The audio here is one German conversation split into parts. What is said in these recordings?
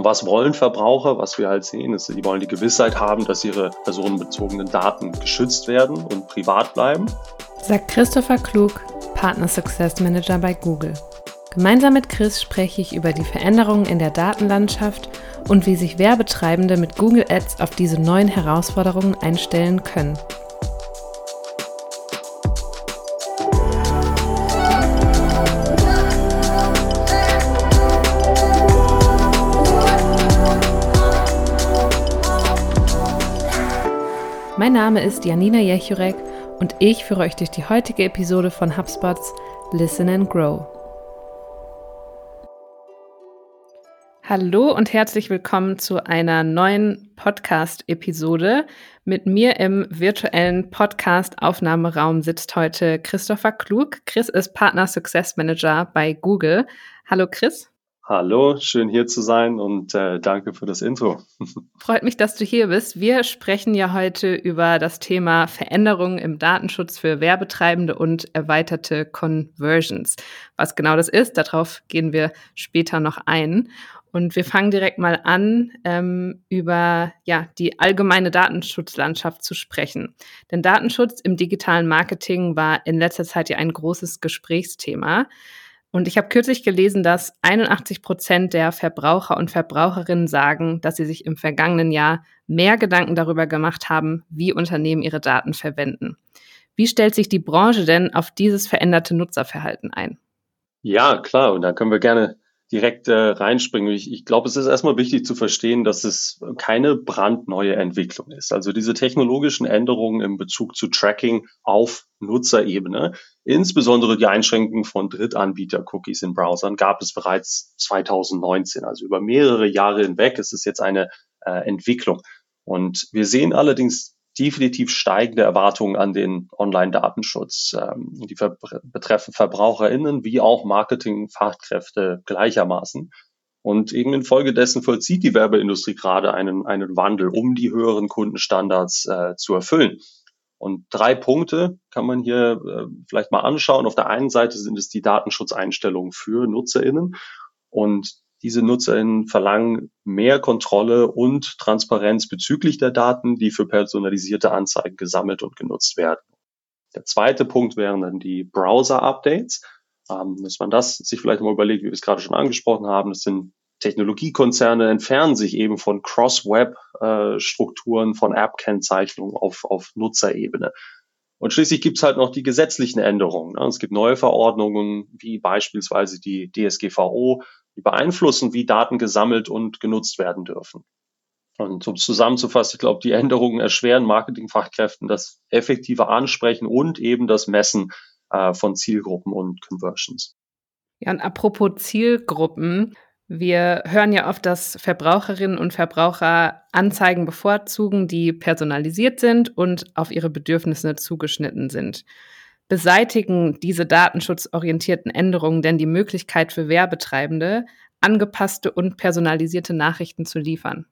Und was wollen Verbraucher? Was wir halt sehen, ist, die wollen die Gewissheit haben, dass ihre personenbezogenen Daten geschützt werden und privat bleiben. Sagt Christopher Klug, Partner Success Manager bei Google. Gemeinsam mit Chris spreche ich über die Veränderungen in der Datenlandschaft und wie sich Werbetreibende mit Google Ads auf diese neuen Herausforderungen einstellen können. Name ist Janina Jechurek und ich führe euch durch die heutige Episode von HubSpots Listen and Grow. Hallo und herzlich willkommen zu einer neuen Podcast-Episode. Mit mir im virtuellen Podcast-Aufnahmeraum sitzt heute Christopher Klug. Chris ist Partner Success Manager bei Google. Hallo Chris. Hallo, schön hier zu sein und äh, danke für das Intro. Freut mich, dass du hier bist. Wir sprechen ja heute über das Thema Veränderungen im Datenschutz für Werbetreibende und erweiterte Conversions. Was genau das ist, darauf gehen wir später noch ein. Und wir fangen direkt mal an, ähm, über ja, die allgemeine Datenschutzlandschaft zu sprechen. Denn Datenschutz im digitalen Marketing war in letzter Zeit ja ein großes Gesprächsthema. Und ich habe kürzlich gelesen, dass 81 Prozent der Verbraucher und Verbraucherinnen sagen, dass sie sich im vergangenen Jahr mehr Gedanken darüber gemacht haben, wie Unternehmen ihre Daten verwenden. Wie stellt sich die Branche denn auf dieses veränderte Nutzerverhalten ein? Ja, klar. Und da können wir gerne direkt äh, reinspringen. Ich, ich glaube, es ist erstmal wichtig zu verstehen, dass es keine brandneue Entwicklung ist. Also diese technologischen Änderungen im Bezug zu Tracking auf Nutzerebene, insbesondere die Einschränkung von Drittanbieter-Cookies in Browsern, gab es bereits 2019. Also über mehrere Jahre hinweg ist es jetzt eine äh, Entwicklung. Und wir sehen allerdings definitiv steigende Erwartungen an den Online-Datenschutz. Ähm, die betreffen VerbraucherInnen wie auch Marketing-Fachkräfte gleichermaßen. Und eben infolgedessen vollzieht die Werbeindustrie gerade einen, einen Wandel, um die höheren Kundenstandards äh, zu erfüllen. Und drei Punkte kann man hier äh, vielleicht mal anschauen. Auf der einen Seite sind es die Datenschutzeinstellungen für NutzerInnen. Und diese NutzerInnen verlangen mehr Kontrolle und Transparenz bezüglich der Daten, die für personalisierte Anzeigen gesammelt und genutzt werden. Der zweite Punkt wären dann die Browser-Updates. Ähm, dass man das sich vielleicht mal überlegt, wie wir es gerade schon angesprochen haben. Das sind Technologiekonzerne entfernen sich eben von Cross-Web-Strukturen, von App-Kennzeichnungen auf, auf Nutzerebene. Und schließlich gibt es halt noch die gesetzlichen Änderungen. Ne? Es gibt neue Verordnungen, wie beispielsweise die DSGVO, die beeinflussen, wie Daten gesammelt und genutzt werden dürfen. Und um zusammenzufassen, ich glaube, die Änderungen erschweren Marketingfachkräften das effektive Ansprechen und eben das Messen äh, von Zielgruppen und Conversions. Ja, und apropos Zielgruppen, wir hören ja oft, dass Verbraucherinnen und Verbraucher Anzeigen bevorzugen, die personalisiert sind und auf ihre Bedürfnisse zugeschnitten sind. Beseitigen diese datenschutzorientierten Änderungen denn die Möglichkeit für Werbetreibende, angepasste und personalisierte Nachrichten zu liefern?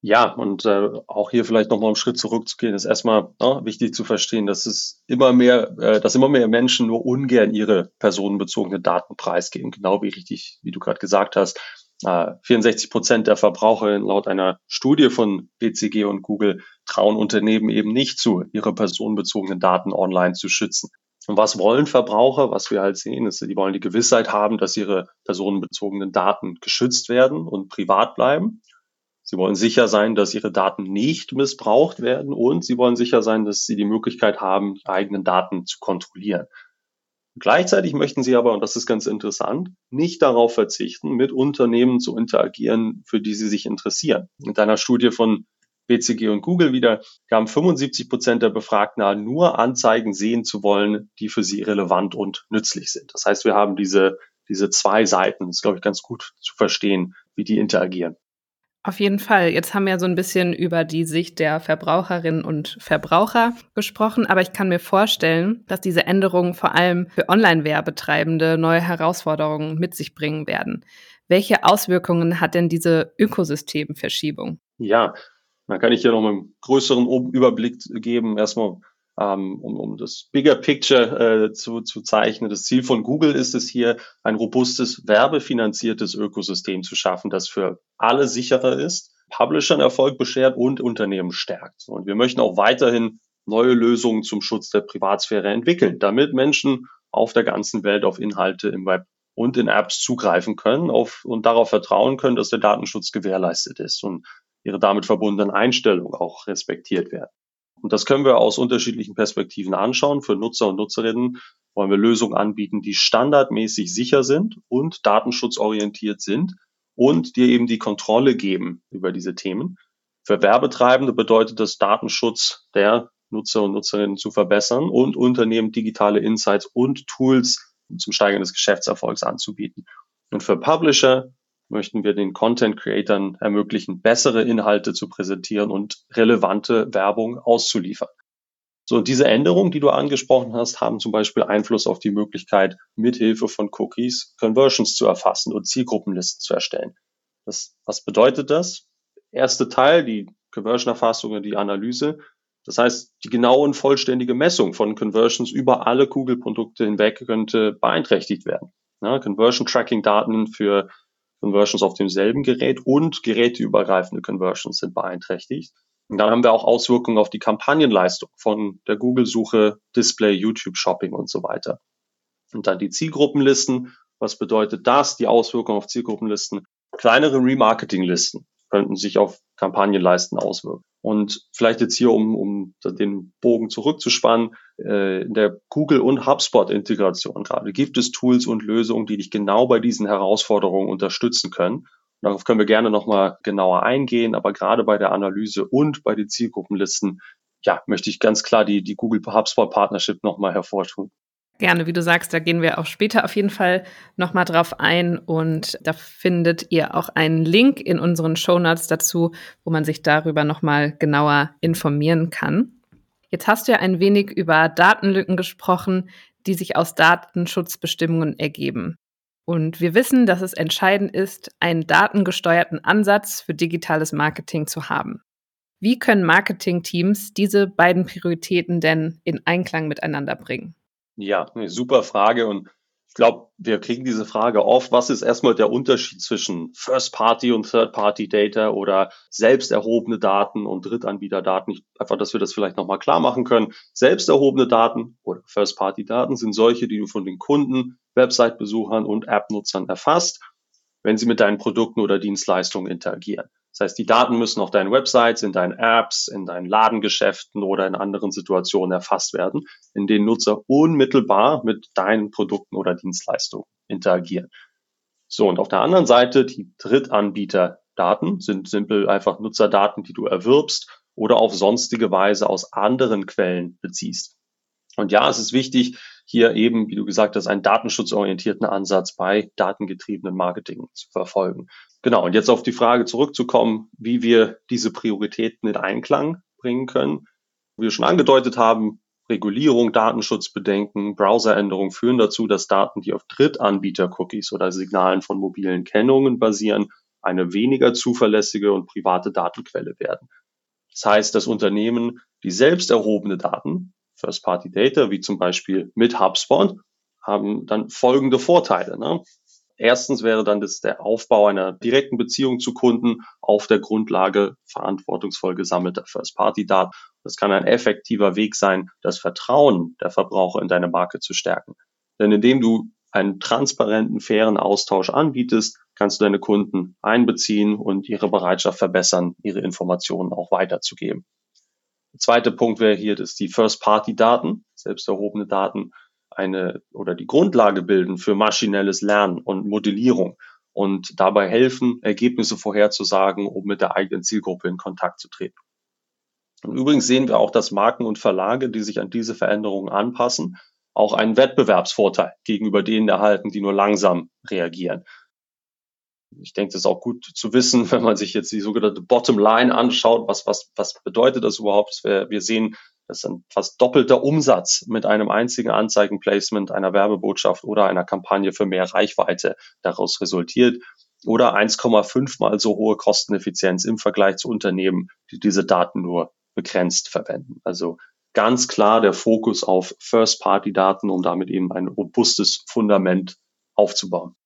Ja, und äh, auch hier vielleicht nochmal einen Schritt zurückzugehen, ist erstmal ja, wichtig zu verstehen, dass es immer mehr, äh, dass immer mehr Menschen nur ungern ihre personenbezogenen Daten preisgeben. Genau wie richtig, wie du gerade gesagt hast. Äh, 64 Prozent der Verbraucher laut einer Studie von BCG und Google trauen Unternehmen eben nicht zu, ihre personenbezogenen Daten online zu schützen. Und was wollen Verbraucher? Was wir halt sehen, ist, die wollen die Gewissheit haben, dass ihre personenbezogenen Daten geschützt werden und privat bleiben. Sie wollen sicher sein, dass ihre Daten nicht missbraucht werden und sie wollen sicher sein, dass sie die Möglichkeit haben, die eigenen Daten zu kontrollieren. Gleichzeitig möchten sie aber, und das ist ganz interessant, nicht darauf verzichten, mit Unternehmen zu interagieren, für die sie sich interessieren. In einer Studie von BCG und Google wieder gaben 75 Prozent der Befragten an, nur Anzeigen sehen zu wollen, die für sie relevant und nützlich sind. Das heißt, wir haben diese, diese zwei Seiten. Das ist, glaube ich, ganz gut zu verstehen, wie die interagieren. Auf jeden Fall. Jetzt haben wir so ein bisschen über die Sicht der Verbraucherinnen und Verbraucher gesprochen, aber ich kann mir vorstellen, dass diese Änderungen vor allem für Online-Werbetreibende neue Herausforderungen mit sich bringen werden. Welche Auswirkungen hat denn diese Ökosystemverschiebung? Ja, dann kann ich hier noch einen größeren Überblick geben. Erstmal ähm, um, um das Bigger Picture äh, zu, zu zeichnen. Das Ziel von Google ist es hier, ein robustes, werbefinanziertes Ökosystem zu schaffen, das für alle sicherer ist, Publishern Erfolg beschert und Unternehmen stärkt. Und wir möchten auch weiterhin neue Lösungen zum Schutz der Privatsphäre entwickeln, damit Menschen auf der ganzen Welt auf Inhalte im Web und in Apps zugreifen können auf, und darauf vertrauen können, dass der Datenschutz gewährleistet ist und ihre damit verbundenen Einstellungen auch respektiert werden. Und das können wir aus unterschiedlichen Perspektiven anschauen. Für Nutzer und Nutzerinnen wollen wir Lösungen anbieten, die standardmäßig sicher sind und datenschutzorientiert sind und dir eben die Kontrolle geben über diese Themen. Für Werbetreibende bedeutet das Datenschutz der Nutzer und Nutzerinnen zu verbessern und Unternehmen digitale Insights und Tools zum Steigern des Geschäftserfolgs anzubieten. Und für Publisher möchten wir den Content Creatern ermöglichen, bessere Inhalte zu präsentieren und relevante Werbung auszuliefern. So, diese Änderungen, die du angesprochen hast, haben zum Beispiel Einfluss auf die Möglichkeit, mithilfe von Cookies Conversions zu erfassen und Zielgruppenlisten zu erstellen. Das, was bedeutet das? Erste Teil, die Conversion-Erfassung und die Analyse. Das heißt, die genaue und vollständige Messung von Conversions über alle Google-Produkte hinweg könnte beeinträchtigt werden. Ja, Conversion-Tracking-Daten für Conversions auf demselben Gerät und geräteübergreifende Conversions sind beeinträchtigt. Und dann haben wir auch Auswirkungen auf die Kampagnenleistung von der Google-Suche, Display, YouTube-Shopping und so weiter. Und dann die Zielgruppenlisten. Was bedeutet das? Die Auswirkungen auf Zielgruppenlisten. Kleinere Remarketing-Listen könnten sich auf Kampagnenleisten auswirken. Und vielleicht jetzt hier, um, um den Bogen zurückzuspannen, äh, in der Google- und HubSpot-Integration gerade gibt es Tools und Lösungen, die dich genau bei diesen Herausforderungen unterstützen können. Darauf können wir gerne nochmal genauer eingehen, aber gerade bei der Analyse und bei den Zielgruppenlisten, ja, möchte ich ganz klar die, die Google HubSpot Partnership nochmal hervortun. Gerne, wie du sagst, da gehen wir auch später auf jeden Fall nochmal drauf ein und da findet ihr auch einen Link in unseren Show Notes dazu, wo man sich darüber nochmal genauer informieren kann. Jetzt hast du ja ein wenig über Datenlücken gesprochen, die sich aus Datenschutzbestimmungen ergeben. Und wir wissen, dass es entscheidend ist, einen datengesteuerten Ansatz für digitales Marketing zu haben. Wie können Marketingteams diese beiden Prioritäten denn in Einklang miteinander bringen? Ja, eine super Frage und ich glaube, wir kriegen diese Frage oft. Was ist erstmal der Unterschied zwischen First-Party und Third-Party-Data oder selbst erhobene Daten und Drittanbieter-Daten? Einfach, dass wir das vielleicht nochmal klar machen können. Selbst erhobene Daten oder First-Party-Daten sind solche, die du von den Kunden, Website-Besuchern und App-Nutzern erfasst, wenn sie mit deinen Produkten oder Dienstleistungen interagieren. Das heißt, die Daten müssen auf deinen Websites, in deinen Apps, in deinen Ladengeschäften oder in anderen Situationen erfasst werden, in denen Nutzer unmittelbar mit deinen Produkten oder Dienstleistungen interagieren. So, und auf der anderen Seite die Drittanbieterdaten sind simpel einfach Nutzerdaten, die du erwirbst oder auf sonstige Weise aus anderen Quellen beziehst. Und ja, es ist wichtig, hier eben, wie du gesagt hast, einen datenschutzorientierten Ansatz bei datengetriebenen Marketing zu verfolgen. Genau, und jetzt auf die Frage zurückzukommen, wie wir diese Prioritäten in Einklang bringen können. Wie wir schon angedeutet haben, Regulierung, Datenschutzbedenken, Browseränderungen führen dazu, dass Daten, die auf Drittanbieter-Cookies oder Signalen von mobilen Kennungen basieren, eine weniger zuverlässige und private Datenquelle werden. Das heißt, dass Unternehmen, die selbst erhobene Daten First-Party-Data, wie zum Beispiel mit HubSpot, haben dann folgende Vorteile. Ne? Erstens wäre dann das der Aufbau einer direkten Beziehung zu Kunden auf der Grundlage verantwortungsvoll gesammelter First-Party-Daten. Das kann ein effektiver Weg sein, das Vertrauen der Verbraucher in deine Marke zu stärken. Denn indem du einen transparenten, fairen Austausch anbietest, kannst du deine Kunden einbeziehen und ihre Bereitschaft verbessern, ihre Informationen auch weiterzugeben. Der zweite Punkt wäre hier, dass die First-Party-Daten, selbst erhobene Daten, eine oder die Grundlage bilden für maschinelles Lernen und Modellierung und dabei helfen, Ergebnisse vorherzusagen, um mit der eigenen Zielgruppe in Kontakt zu treten. Und übrigens sehen wir auch, dass Marken und Verlage, die sich an diese Veränderungen anpassen, auch einen Wettbewerbsvorteil gegenüber denen erhalten, die nur langsam reagieren ich denke, das ist auch gut zu wissen, wenn man sich jetzt die sogenannte Bottom Line anschaut. Was, was, was bedeutet das überhaupt? Wir, wir sehen, dass ein fast doppelter Umsatz mit einem einzigen Anzeigenplacement, einer Werbebotschaft oder einer Kampagne für mehr Reichweite daraus resultiert. Oder 1,5 mal so hohe Kosteneffizienz im Vergleich zu Unternehmen, die diese Daten nur begrenzt verwenden. Also ganz klar der Fokus auf First-Party-Daten, um damit eben ein robustes Fundament aufzubauen.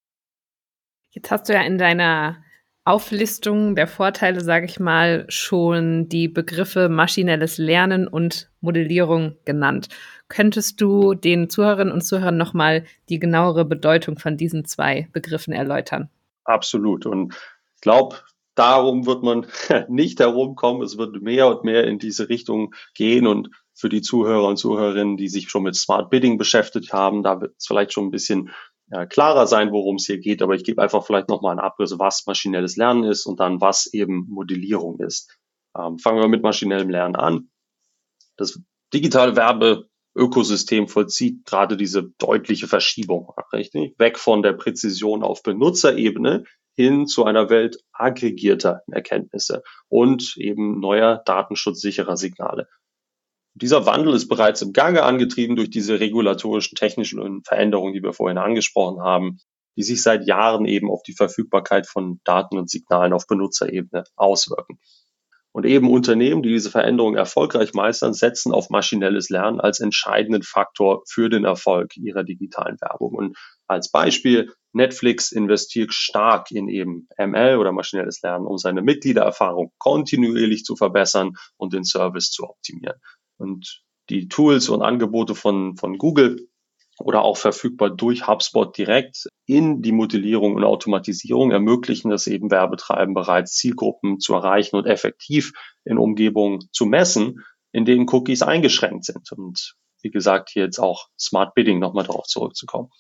Jetzt hast du ja in deiner Auflistung der Vorteile, sage ich mal, schon die Begriffe maschinelles Lernen und Modellierung genannt. Könntest du den Zuhörerinnen und Zuhörern nochmal die genauere Bedeutung von diesen zwei Begriffen erläutern? Absolut. Und ich glaube, darum wird man nicht herumkommen. Es wird mehr und mehr in diese Richtung gehen. Und für die Zuhörer und Zuhörerinnen, die sich schon mit Smart Bidding beschäftigt haben, da wird es vielleicht schon ein bisschen ja, klarer sein, worum es hier geht. Aber ich gebe einfach vielleicht nochmal einen Abriss, was maschinelles Lernen ist und dann was eben Modellierung ist. Ähm, fangen wir mit maschinellem Lernen an. Das digitale Werbeökosystem vollzieht gerade diese deutliche Verschiebung, richtig? Weg von der Präzision auf Benutzerebene hin zu einer Welt aggregierter Erkenntnisse und eben neuer datenschutzsicherer Signale. Dieser Wandel ist bereits im Gange angetrieben durch diese regulatorischen technischen Veränderungen, die wir vorhin angesprochen haben, die sich seit Jahren eben auf die Verfügbarkeit von Daten und Signalen auf Benutzerebene auswirken. Und eben Unternehmen, die diese Veränderungen erfolgreich meistern, setzen auf maschinelles Lernen als entscheidenden Faktor für den Erfolg ihrer digitalen Werbung. Und als Beispiel, Netflix investiert stark in eben ML oder maschinelles Lernen, um seine Mitgliedererfahrung kontinuierlich zu verbessern und den Service zu optimieren. Und die Tools und Angebote von, von Google oder auch verfügbar durch HubSpot direkt in die Modellierung und Automatisierung ermöglichen es eben Werbetreiben bereits Zielgruppen zu erreichen und effektiv in Umgebungen zu messen, in denen Cookies eingeschränkt sind. Und wie gesagt, hier jetzt auch Smart Bidding nochmal darauf zurückzukommen.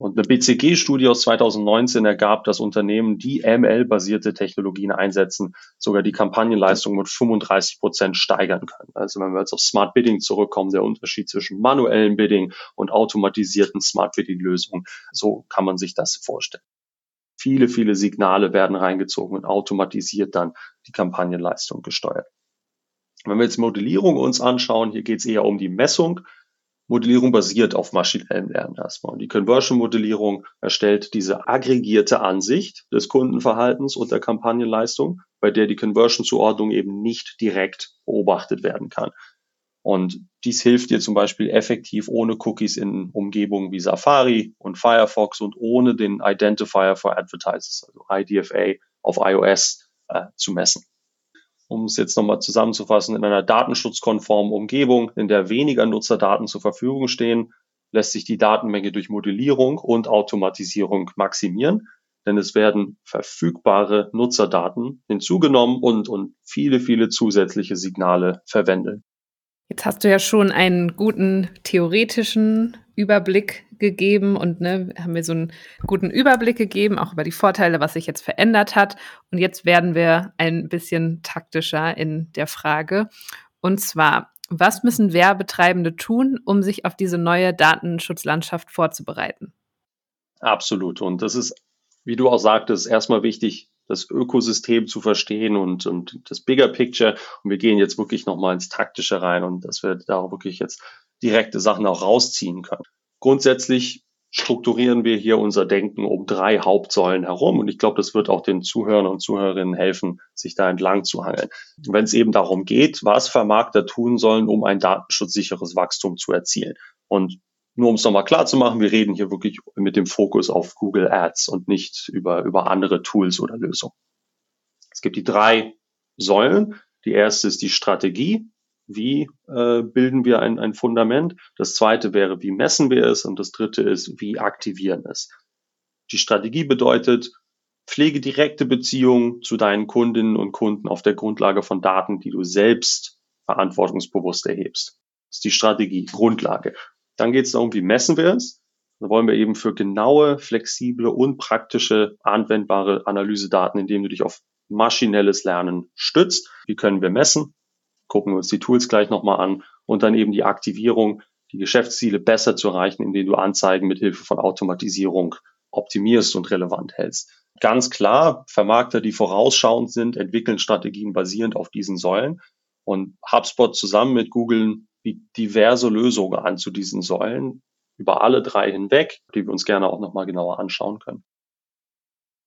Und eine BCG-Studie aus 2019 ergab, dass Unternehmen, die ML-basierte Technologien einsetzen, sogar die Kampagnenleistung mit 35 Prozent steigern können. Also wenn wir jetzt auf Smart Bidding zurückkommen, der Unterschied zwischen manuellen Bidding und automatisierten Smart Bidding-Lösungen, so kann man sich das vorstellen. Viele, viele Signale werden reingezogen und automatisiert dann die Kampagnenleistung gesteuert. Wenn wir jetzt Modellierung uns anschauen, hier geht es eher um die Messung Modellierung basiert auf maschinellem Lernen erstmal. Und die Conversion-Modellierung erstellt diese aggregierte Ansicht des Kundenverhaltens und der Kampagnenleistung, bei der die Conversion-Zuordnung eben nicht direkt beobachtet werden kann. Und dies hilft dir zum Beispiel effektiv ohne Cookies in Umgebungen wie Safari und Firefox und ohne den Identifier for Advertisers, also IDFA auf iOS äh, zu messen um es jetzt nochmal zusammenzufassen, in einer datenschutzkonformen Umgebung, in der weniger Nutzerdaten zur Verfügung stehen, lässt sich die Datenmenge durch Modellierung und Automatisierung maximieren, denn es werden verfügbare Nutzerdaten hinzugenommen und, und viele, viele zusätzliche Signale verwendet. Jetzt hast du ja schon einen guten theoretischen Überblick gegeben und ne, haben wir so einen guten Überblick gegeben, auch über die Vorteile, was sich jetzt verändert hat. Und jetzt werden wir ein bisschen taktischer in der Frage. Und zwar, was müssen Werbetreibende tun, um sich auf diese neue Datenschutzlandschaft vorzubereiten? Absolut. Und das ist, wie du auch sagtest, erstmal wichtig, das Ökosystem zu verstehen und, und das Bigger Picture. Und wir gehen jetzt wirklich nochmal ins Taktische rein und dass wir da wirklich jetzt direkte Sachen auch rausziehen können. Grundsätzlich strukturieren wir hier unser Denken um drei Hauptsäulen herum. Und ich glaube, das wird auch den Zuhörern und Zuhörerinnen helfen, sich da entlang zu hangeln. Wenn es eben darum geht, was Vermarkter tun sollen, um ein datenschutzsicheres Wachstum zu erzielen. Und nur um es nochmal klar zu machen, wir reden hier wirklich mit dem Fokus auf Google Ads und nicht über, über andere Tools oder Lösungen. Es gibt die drei Säulen. Die erste ist die Strategie. Wie äh, bilden wir ein, ein Fundament? Das zweite wäre, wie messen wir es? Und das dritte ist, wie aktivieren es? Die Strategie bedeutet, pflege direkte Beziehungen zu deinen Kundinnen und Kunden auf der Grundlage von Daten, die du selbst verantwortungsbewusst erhebst. Das ist die Strategie, Grundlage. Dann geht es darum, wie messen wir es. Da wollen wir eben für genaue, flexible und praktische, anwendbare Analysedaten, indem du dich auf maschinelles Lernen stützt. Wie können wir messen? Gucken wir uns die Tools gleich nochmal an. Und dann eben die Aktivierung, die Geschäftsziele besser zu erreichen, indem du Anzeigen mit Hilfe von Automatisierung optimierst und relevant hältst. Ganz klar, Vermarkter, die vorausschauend sind, entwickeln Strategien basierend auf diesen Säulen. Und HubSpot zusammen mit Google diverse Lösungen an zu diesen Säulen über alle drei hinweg, die wir uns gerne auch nochmal genauer anschauen können.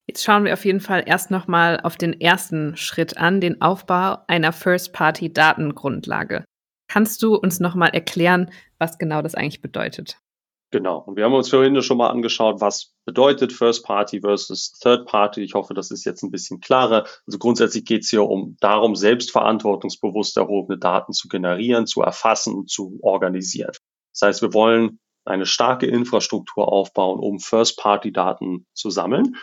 Jetzt schauen wir auf jeden Fall erst nochmal auf den ersten Schritt an, den Aufbau einer First-Party-Datengrundlage. Kannst du uns nochmal erklären, was genau das eigentlich bedeutet? Genau. Und wir haben uns vorhin schon mal angeschaut, was bedeutet First Party versus Third Party. Ich hoffe, das ist jetzt ein bisschen klarer. Also grundsätzlich geht es hier um darum, selbstverantwortungsbewusst erhobene Daten zu generieren, zu erfassen und zu organisieren. Das heißt, wir wollen eine starke Infrastruktur aufbauen, um First Party Daten zu sammeln.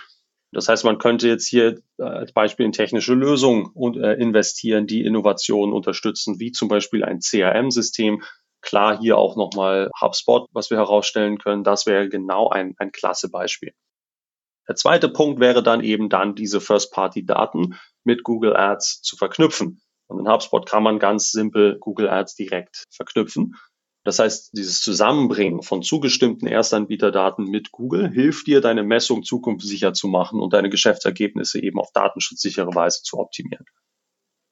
Das heißt, man könnte jetzt hier äh, als Beispiel in technische Lösungen äh, investieren, die Innovationen unterstützen, wie zum Beispiel ein CRM-System, Klar, hier auch nochmal HubSpot, was wir herausstellen können. Das wäre genau ein, ein klasse Beispiel. Der zweite Punkt wäre dann eben dann diese First-Party-Daten mit Google Ads zu verknüpfen. Und in HubSpot kann man ganz simpel Google Ads direkt verknüpfen. Das heißt, dieses Zusammenbringen von zugestimmten Erstanbieterdaten mit Google hilft dir, deine Messung zukunftssicher zu machen und deine Geschäftsergebnisse eben auf datenschutzsichere Weise zu optimieren.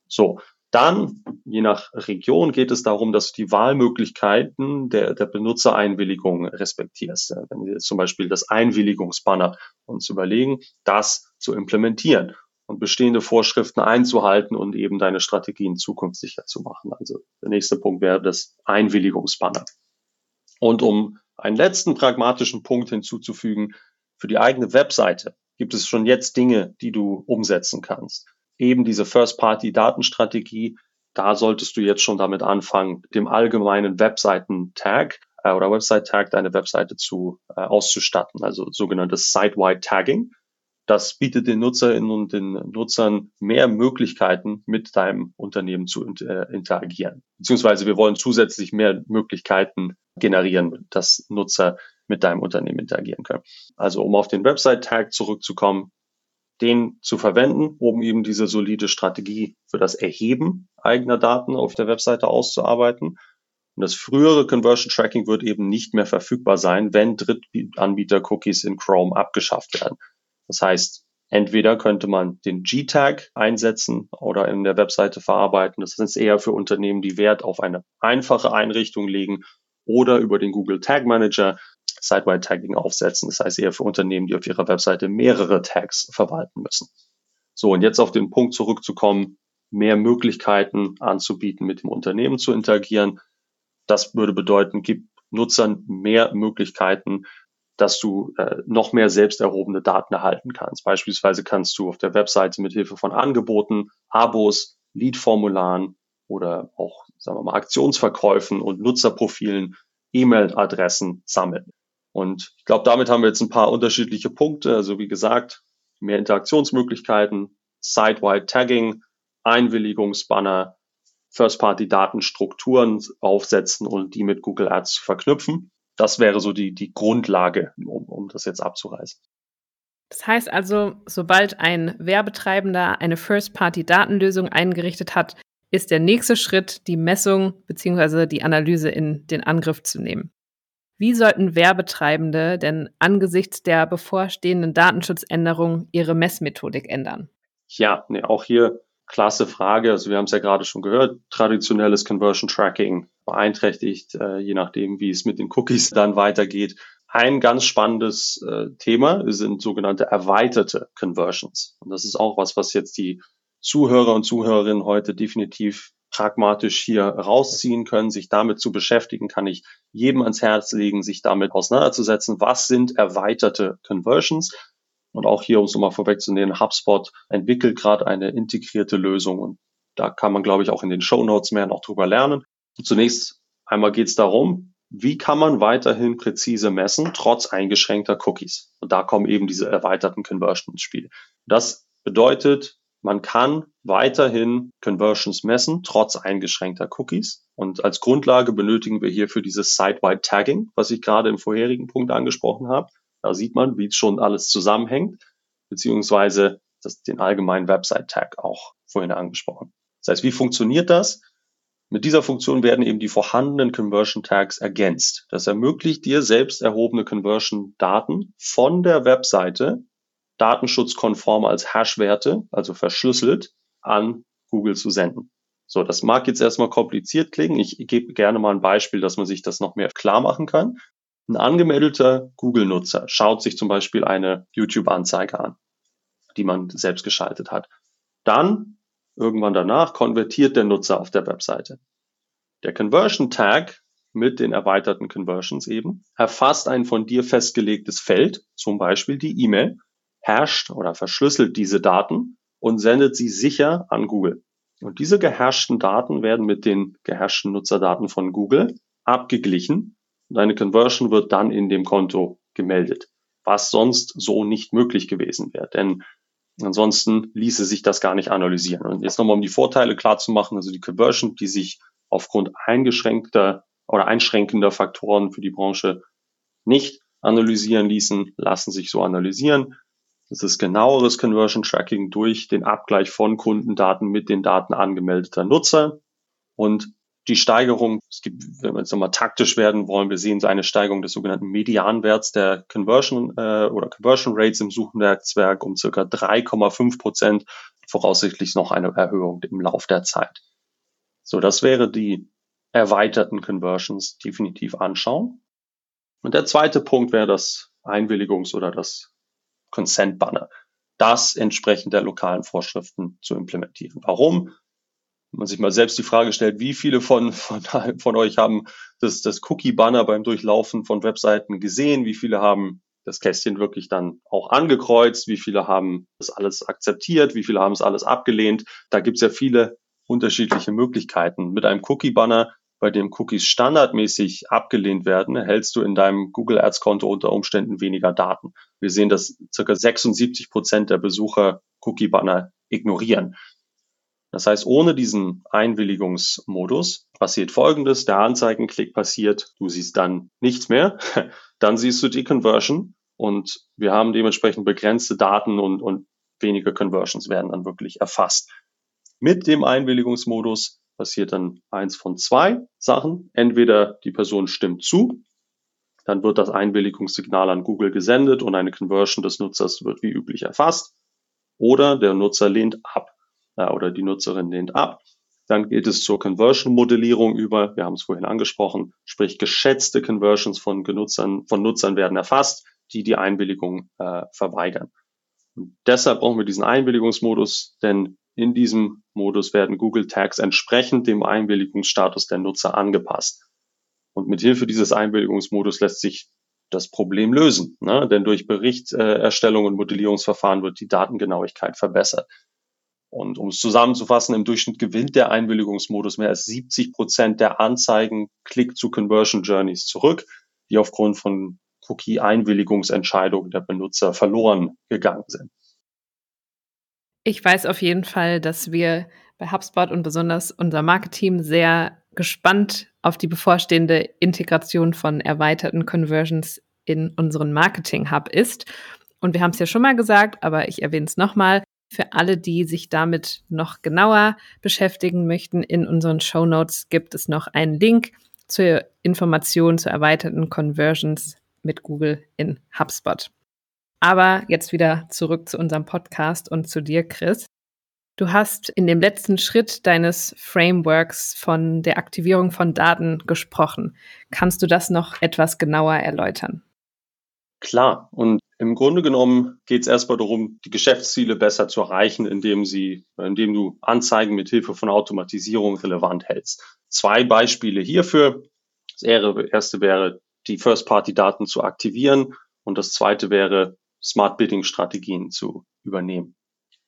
So, dann, je nach Region, geht es darum, dass du die Wahlmöglichkeiten der, der Benutzereinwilligung respektierst. Wenn wir zum Beispiel das Einwilligungsbanner uns überlegen, das zu implementieren und bestehende Vorschriften einzuhalten und eben deine Strategien zukunftssicher zu machen. Also der nächste Punkt wäre das Einwilligungsbanner. Und um einen letzten pragmatischen Punkt hinzuzufügen, für die eigene Webseite gibt es schon jetzt Dinge, die du umsetzen kannst eben diese First-Party-Datenstrategie, da solltest du jetzt schon damit anfangen, dem allgemeinen Webseiten-Tag äh, oder Website-Tag deine Webseite zu äh, auszustatten, also sogenanntes Site-Wide-Tagging. Das bietet den Nutzerinnen und den Nutzern mehr Möglichkeiten, mit deinem Unternehmen zu äh, interagieren. Beziehungsweise wir wollen zusätzlich mehr Möglichkeiten generieren, dass Nutzer mit deinem Unternehmen interagieren können. Also um auf den Website-Tag zurückzukommen, den zu verwenden, um eben diese solide Strategie für das Erheben eigener Daten auf der Webseite auszuarbeiten. Und das frühere Conversion Tracking wird eben nicht mehr verfügbar sein, wenn Drittanbieter-Cookies in Chrome abgeschafft werden. Das heißt, entweder könnte man den G-Tag einsetzen oder in der Webseite verarbeiten. Das ist eher für Unternehmen, die Wert auf eine einfache Einrichtung legen oder über den Google Tag Manager Site-Wide-Tagging aufsetzen. Das heißt eher für Unternehmen, die auf ihrer Webseite mehrere Tags verwalten müssen. So, und jetzt auf den Punkt zurückzukommen, mehr Möglichkeiten anzubieten, mit dem Unternehmen zu interagieren. Das würde bedeuten, gib Nutzern mehr Möglichkeiten, dass du äh, noch mehr selbst erhobene Daten erhalten kannst. Beispielsweise kannst du auf der Webseite mit Hilfe von Angeboten, Abos, Lead-Formularen oder auch, sagen wir mal, Aktionsverkäufen und Nutzerprofilen E-Mail-Adressen sammeln. Und ich glaube, damit haben wir jetzt ein paar unterschiedliche Punkte. Also wie gesagt, mehr Interaktionsmöglichkeiten, Site-wide Tagging, Einwilligungsbanner, First-Party-Datenstrukturen aufsetzen und die mit Google Ads verknüpfen. Das wäre so die, die Grundlage, um, um das jetzt abzureißen. Das heißt also, sobald ein Werbetreibender eine First-Party-Datenlösung eingerichtet hat, ist der nächste Schritt, die Messung bzw. die Analyse in den Angriff zu nehmen. Wie sollten Werbetreibende denn angesichts der bevorstehenden Datenschutzänderungen ihre Messmethodik ändern? Ja, nee, auch hier klasse Frage. Also wir haben es ja gerade schon gehört, traditionelles Conversion Tracking beeinträchtigt, äh, je nachdem, wie es mit den Cookies dann weitergeht. Ein ganz spannendes äh, Thema sind sogenannte erweiterte Conversions. Und das ist auch was, was jetzt die Zuhörer und Zuhörerinnen heute definitiv pragmatisch hier rausziehen können, sich damit zu beschäftigen, kann ich jedem ans Herz legen, sich damit auseinanderzusetzen. Was sind erweiterte Conversions? Und auch hier, um es nochmal vorwegzunehmen, HubSpot entwickelt gerade eine integrierte Lösung und da kann man, glaube ich, auch in den Show Notes mehr noch drüber lernen. Und zunächst einmal geht es darum, wie kann man weiterhin präzise messen, trotz eingeschränkter Cookies? Und da kommen eben diese erweiterten Conversions ins Spiel. Das bedeutet, man kann weiterhin Conversions messen, trotz eingeschränkter Cookies. Und als Grundlage benötigen wir hierfür dieses Site-Wide Tagging, was ich gerade im vorherigen Punkt angesprochen habe. Da sieht man, wie es schon alles zusammenhängt, beziehungsweise das, den allgemeinen Website-Tag auch vorhin angesprochen. Das heißt, wie funktioniert das? Mit dieser Funktion werden eben die vorhandenen Conversion Tags ergänzt. Das ermöglicht dir selbst erhobene Conversion Daten von der Webseite datenschutzkonform als Hash-Werte, also verschlüsselt, an Google zu senden. So, das mag jetzt erstmal kompliziert klingen. Ich gebe gerne mal ein Beispiel, dass man sich das noch mehr klar machen kann. Ein angemeldeter Google-Nutzer schaut sich zum Beispiel eine YouTube-Anzeige an, die man selbst geschaltet hat. Dann, irgendwann danach, konvertiert der Nutzer auf der Webseite. Der Conversion Tag mit den erweiterten Conversions eben erfasst ein von dir festgelegtes Feld, zum Beispiel die E-Mail, hasht oder verschlüsselt diese Daten und sendet sie sicher an Google. Und diese gehashten Daten werden mit den gehashten Nutzerdaten von Google abgeglichen und eine Conversion wird dann in dem Konto gemeldet, was sonst so nicht möglich gewesen wäre. Denn ansonsten ließe sich das gar nicht analysieren. Und jetzt nochmal, um die Vorteile klar zu machen, also die Conversion, die sich aufgrund eingeschränkter oder einschränkender Faktoren für die Branche nicht analysieren ließen, lassen sich so analysieren. Das ist genaueres Conversion Tracking durch den Abgleich von Kundendaten mit den Daten angemeldeter Nutzer. Und die Steigerung, es gibt, wenn wir jetzt nochmal taktisch werden wollen, wir sehen eine Steigerung des sogenannten Medianwerts der Conversion äh, oder Conversion Rates im Suchennetzwerk um circa 3,5 Prozent, voraussichtlich noch eine Erhöhung im Lauf der Zeit. So, das wäre die erweiterten Conversions definitiv anschauen. Und der zweite Punkt wäre das Einwilligungs- oder das Consent Banner, das entsprechend der lokalen Vorschriften zu implementieren. Warum? Man sich mal selbst die Frage stellt, wie viele von, von, von euch haben das, das Cookie-Banner beim Durchlaufen von Webseiten gesehen? Wie viele haben das Kästchen wirklich dann auch angekreuzt? Wie viele haben das alles akzeptiert? Wie viele haben es alles abgelehnt? Da gibt es ja viele unterschiedliche Möglichkeiten. Mit einem Cookie-Banner bei dem Cookies standardmäßig abgelehnt werden, erhältst du in deinem Google Ads Konto unter Umständen weniger Daten. Wir sehen, dass circa 76 Prozent der Besucher Cookie Banner ignorieren. Das heißt, ohne diesen Einwilligungsmodus passiert Folgendes. Der Anzeigenklick passiert, du siehst dann nichts mehr. Dann siehst du die Conversion und wir haben dementsprechend begrenzte Daten und, und weniger Conversions werden dann wirklich erfasst. Mit dem Einwilligungsmodus passiert dann eins von zwei Sachen. Entweder die Person stimmt zu, dann wird das Einwilligungssignal an Google gesendet und eine Conversion des Nutzers wird wie üblich erfasst. Oder der Nutzer lehnt ab äh, oder die Nutzerin lehnt ab. Dann geht es zur Conversion-Modellierung über. Wir haben es vorhin angesprochen, sprich geschätzte Conversions von Genutzern, von Nutzern werden erfasst, die die Einwilligung äh, verweigern. Und deshalb brauchen wir diesen Einwilligungsmodus, denn in diesem Modus werden Google Tags entsprechend dem Einwilligungsstatus der Nutzer angepasst. Und mit Hilfe dieses Einwilligungsmodus lässt sich das Problem lösen, ne? denn durch Berichterstellung und Modellierungsverfahren wird die Datengenauigkeit verbessert. Und um es zusammenzufassen, im Durchschnitt gewinnt der Einwilligungsmodus mehr als 70 Prozent der Anzeigen Click-to-Conversion-Journeys zurück, die aufgrund von Cookie-Einwilligungsentscheidungen der Benutzer verloren gegangen sind. Ich weiß auf jeden Fall, dass wir bei HubSpot und besonders unser Marketing sehr gespannt auf die bevorstehende Integration von erweiterten Conversions in unseren Marketing Hub ist. Und wir haben es ja schon mal gesagt, aber ich erwähne es nochmal. Für alle, die sich damit noch genauer beschäftigen möchten, in unseren Show Notes gibt es noch einen Link zur Information zu erweiterten Conversions mit Google in HubSpot. Aber jetzt wieder zurück zu unserem Podcast und zu dir, Chris. Du hast in dem letzten Schritt deines Frameworks von der Aktivierung von Daten gesprochen. Kannst du das noch etwas genauer erläutern? Klar. Und im Grunde genommen geht es erstmal darum, die Geschäftsziele besser zu erreichen, indem sie, indem du Anzeigen mit Hilfe von Automatisierung relevant hältst. Zwei Beispiele hierfür. Das erste wäre, die First-Party-Daten zu aktivieren und das zweite wäre, Smart Bidding Strategien zu übernehmen.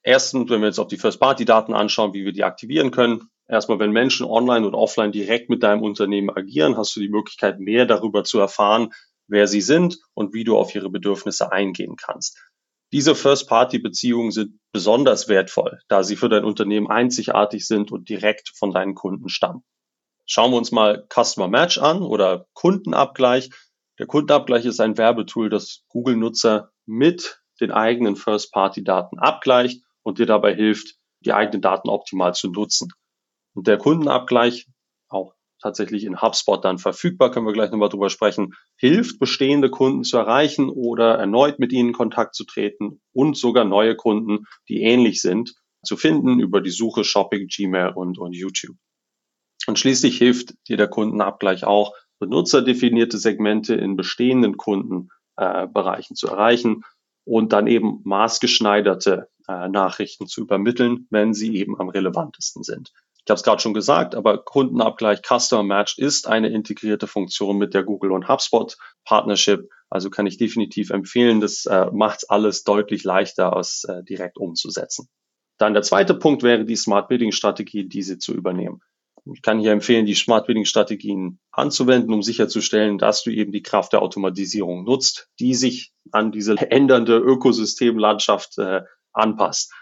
Erstens, wenn wir jetzt auf die First-Party-Daten anschauen, wie wir die aktivieren können. Erstmal, wenn Menschen online und offline direkt mit deinem Unternehmen agieren, hast du die Möglichkeit, mehr darüber zu erfahren, wer sie sind und wie du auf ihre Bedürfnisse eingehen kannst. Diese First-Party-Beziehungen sind besonders wertvoll, da sie für dein Unternehmen einzigartig sind und direkt von deinen Kunden stammen. Schauen wir uns mal Customer Match an oder Kundenabgleich. Der Kundenabgleich ist ein Werbetool, das Google-Nutzer mit den eigenen First-Party-Daten abgleicht und dir dabei hilft, die eigenen Daten optimal zu nutzen. Und der Kundenabgleich, auch tatsächlich in HubSpot dann verfügbar, können wir gleich nochmal drüber sprechen, hilft bestehende Kunden zu erreichen oder erneut mit ihnen in Kontakt zu treten und sogar neue Kunden, die ähnlich sind, zu finden über die Suche Shopping, Gmail und, und YouTube. Und schließlich hilft dir der Kundenabgleich auch, benutzerdefinierte Segmente in bestehenden Kundenbereichen äh, zu erreichen und dann eben maßgeschneiderte äh, Nachrichten zu übermitteln, wenn sie eben am relevantesten sind. Ich habe es gerade schon gesagt, aber Kundenabgleich Customer Match ist eine integrierte Funktion mit der Google und HubSpot Partnership. Also kann ich definitiv empfehlen, das äh, macht alles deutlich leichter, als äh, direkt umzusetzen. Dann der zweite Punkt wäre die Smart Bidding Strategie, diese zu übernehmen. Ich kann hier empfehlen, die Smart Bidding Strategien anzuwenden, um sicherzustellen, dass du eben die Kraft der Automatisierung nutzt, die sich an diese ändernde Ökosystemlandschaft äh, anpasst.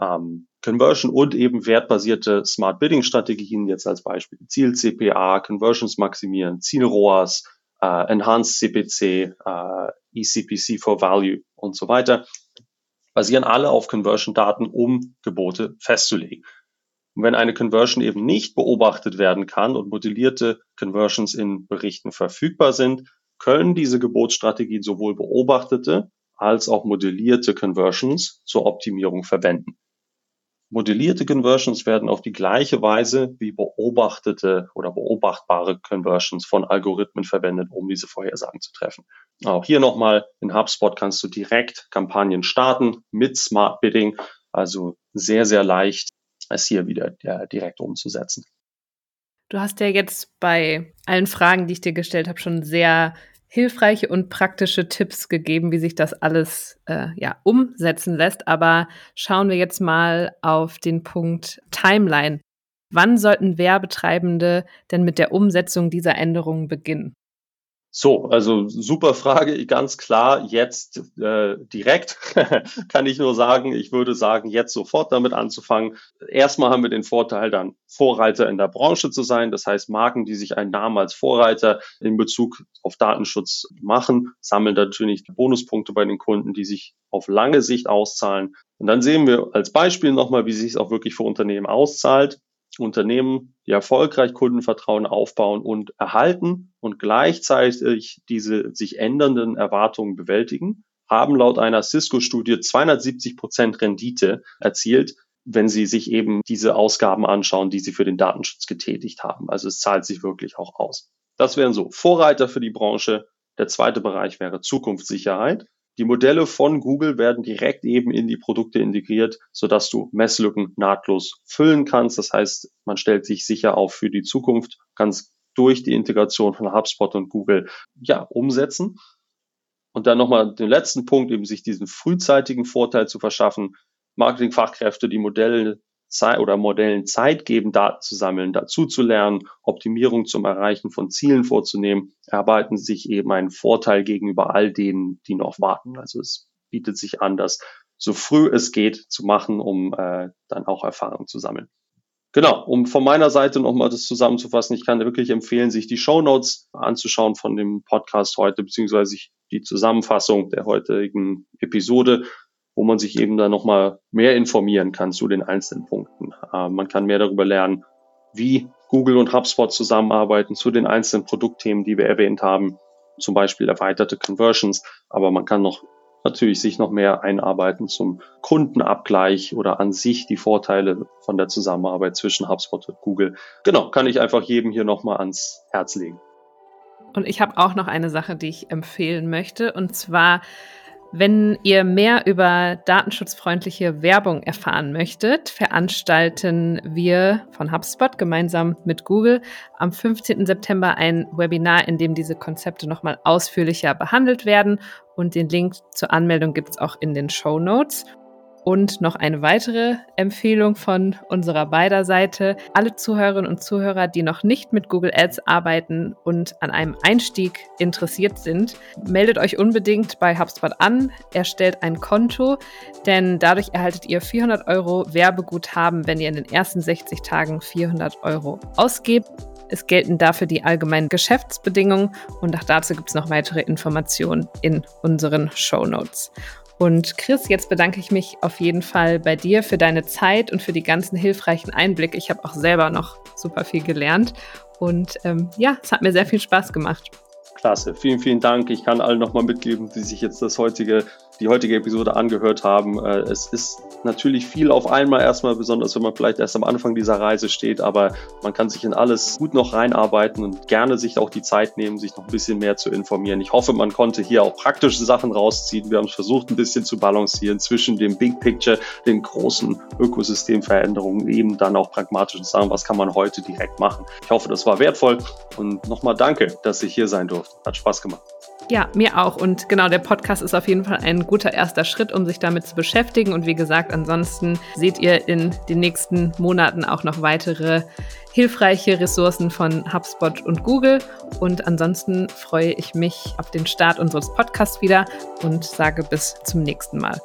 Ähm, Conversion und eben wertbasierte Smart Bidding Strategien, jetzt als Beispiel Ziel CPA, Conversions maximieren, Ziel ROAS, äh, Enhanced CPC, äh, ECPC for Value und so weiter, basieren alle auf Conversion-Daten, um Gebote festzulegen. Und wenn eine Conversion eben nicht beobachtet werden kann und modellierte Conversions in Berichten verfügbar sind, können diese Gebotsstrategien sowohl beobachtete als auch modellierte Conversions zur Optimierung verwenden. Modellierte Conversions werden auf die gleiche Weise wie beobachtete oder beobachtbare Conversions von Algorithmen verwendet, um diese Vorhersagen zu treffen. Auch hier nochmal, in HubSpot kannst du direkt Kampagnen starten mit Smart Bidding, also sehr, sehr leicht, es hier wieder ja, direkt umzusetzen. Du hast ja jetzt bei allen Fragen, die ich dir gestellt habe, schon sehr hilfreiche und praktische Tipps gegeben, wie sich das alles äh, ja, umsetzen lässt. Aber schauen wir jetzt mal auf den Punkt Timeline. Wann sollten Werbetreibende denn mit der Umsetzung dieser Änderungen beginnen? So, also super Frage, ganz klar, jetzt äh, direkt kann ich nur sagen, ich würde sagen, jetzt sofort damit anzufangen. Erstmal haben wir den Vorteil, dann Vorreiter in der Branche zu sein. Das heißt, Marken, die sich einen Namen als Vorreiter in Bezug auf Datenschutz machen, sammeln natürlich Bonuspunkte bei den Kunden, die sich auf lange Sicht auszahlen. Und dann sehen wir als Beispiel nochmal, wie sich es auch wirklich für Unternehmen auszahlt. Unternehmen, die erfolgreich Kundenvertrauen aufbauen und erhalten und gleichzeitig diese sich ändernden Erwartungen bewältigen, haben laut einer Cisco-Studie 270 Prozent Rendite erzielt, wenn sie sich eben diese Ausgaben anschauen, die sie für den Datenschutz getätigt haben. Also es zahlt sich wirklich auch aus. Das wären so Vorreiter für die Branche. Der zweite Bereich wäre Zukunftssicherheit. Die Modelle von Google werden direkt eben in die Produkte integriert, sodass du Messlücken nahtlos füllen kannst. Das heißt, man stellt sich sicher auf für die Zukunft, kannst durch die Integration von HubSpot und Google ja umsetzen. Und dann nochmal den letzten Punkt, eben sich diesen frühzeitigen Vorteil zu verschaffen. Marketingfachkräfte, die Modelle Zeit oder Modellen Zeit geben, Daten zu sammeln, dazu zu lernen, Optimierung zum Erreichen von Zielen vorzunehmen, erarbeiten sich eben einen Vorteil gegenüber all denen, die noch warten. Also es bietet sich an, das so früh es geht zu machen, um äh, dann auch Erfahrung zu sammeln. Genau, um von meiner Seite nochmal das zusammenzufassen, ich kann wirklich empfehlen, sich die Show Notes anzuschauen von dem Podcast heute, beziehungsweise die Zusammenfassung der heutigen Episode wo man sich eben dann nochmal mehr informieren kann zu den einzelnen Punkten. Äh, man kann mehr darüber lernen, wie Google und HubSpot zusammenarbeiten zu den einzelnen Produktthemen, die wir erwähnt haben, zum Beispiel erweiterte Conversions, aber man kann noch natürlich sich noch mehr einarbeiten zum Kundenabgleich oder an sich die Vorteile von der Zusammenarbeit zwischen HubSpot und Google. Genau, kann ich einfach jedem hier nochmal ans Herz legen. Und ich habe auch noch eine Sache, die ich empfehlen möchte, und zwar wenn ihr mehr über datenschutzfreundliche Werbung erfahren möchtet, veranstalten wir von HubSpot gemeinsam mit Google am 15. September ein Webinar, in dem diese Konzepte nochmal ausführlicher behandelt werden. Und den Link zur Anmeldung gibt es auch in den Show Notes. Und noch eine weitere Empfehlung von unserer beider Seite. Alle Zuhörerinnen und Zuhörer, die noch nicht mit Google Ads arbeiten und an einem Einstieg interessiert sind, meldet euch unbedingt bei HubSpot an, erstellt ein Konto, denn dadurch erhaltet ihr 400 Euro Werbeguthaben, wenn ihr in den ersten 60 Tagen 400 Euro ausgebt. Es gelten dafür die allgemeinen Geschäftsbedingungen und auch dazu gibt es noch weitere Informationen in unseren Show Notes. Und Chris, jetzt bedanke ich mich auf jeden Fall bei dir für deine Zeit und für die ganzen hilfreichen Einblicke. Ich habe auch selber noch super viel gelernt. Und ähm, ja, es hat mir sehr viel Spaß gemacht. Klasse, vielen, vielen Dank. Ich kann allen nochmal mitgeben, die sich jetzt das heutige die heutige Episode angehört haben. Äh, es ist natürlich viel auf einmal erstmal, besonders wenn man vielleicht erst am Anfang dieser Reise steht, aber man kann sich in alles gut noch reinarbeiten und gerne sich auch die Zeit nehmen, sich noch ein bisschen mehr zu informieren. Ich hoffe, man konnte hier auch praktische Sachen rausziehen. Wir haben es versucht, ein bisschen zu balancieren zwischen dem Big Picture, den großen Ökosystemveränderungen, eben dann auch pragmatisch zu sagen, was kann man heute direkt machen. Ich hoffe, das war wertvoll und nochmal danke, dass ich hier sein durfte. Hat Spaß gemacht. Ja, mir auch. Und genau, der Podcast ist auf jeden Fall ein guter erster Schritt, um sich damit zu beschäftigen. Und wie gesagt, ansonsten seht ihr in den nächsten Monaten auch noch weitere hilfreiche Ressourcen von HubSpot und Google. Und ansonsten freue ich mich auf den Start unseres Podcasts wieder und sage bis zum nächsten Mal.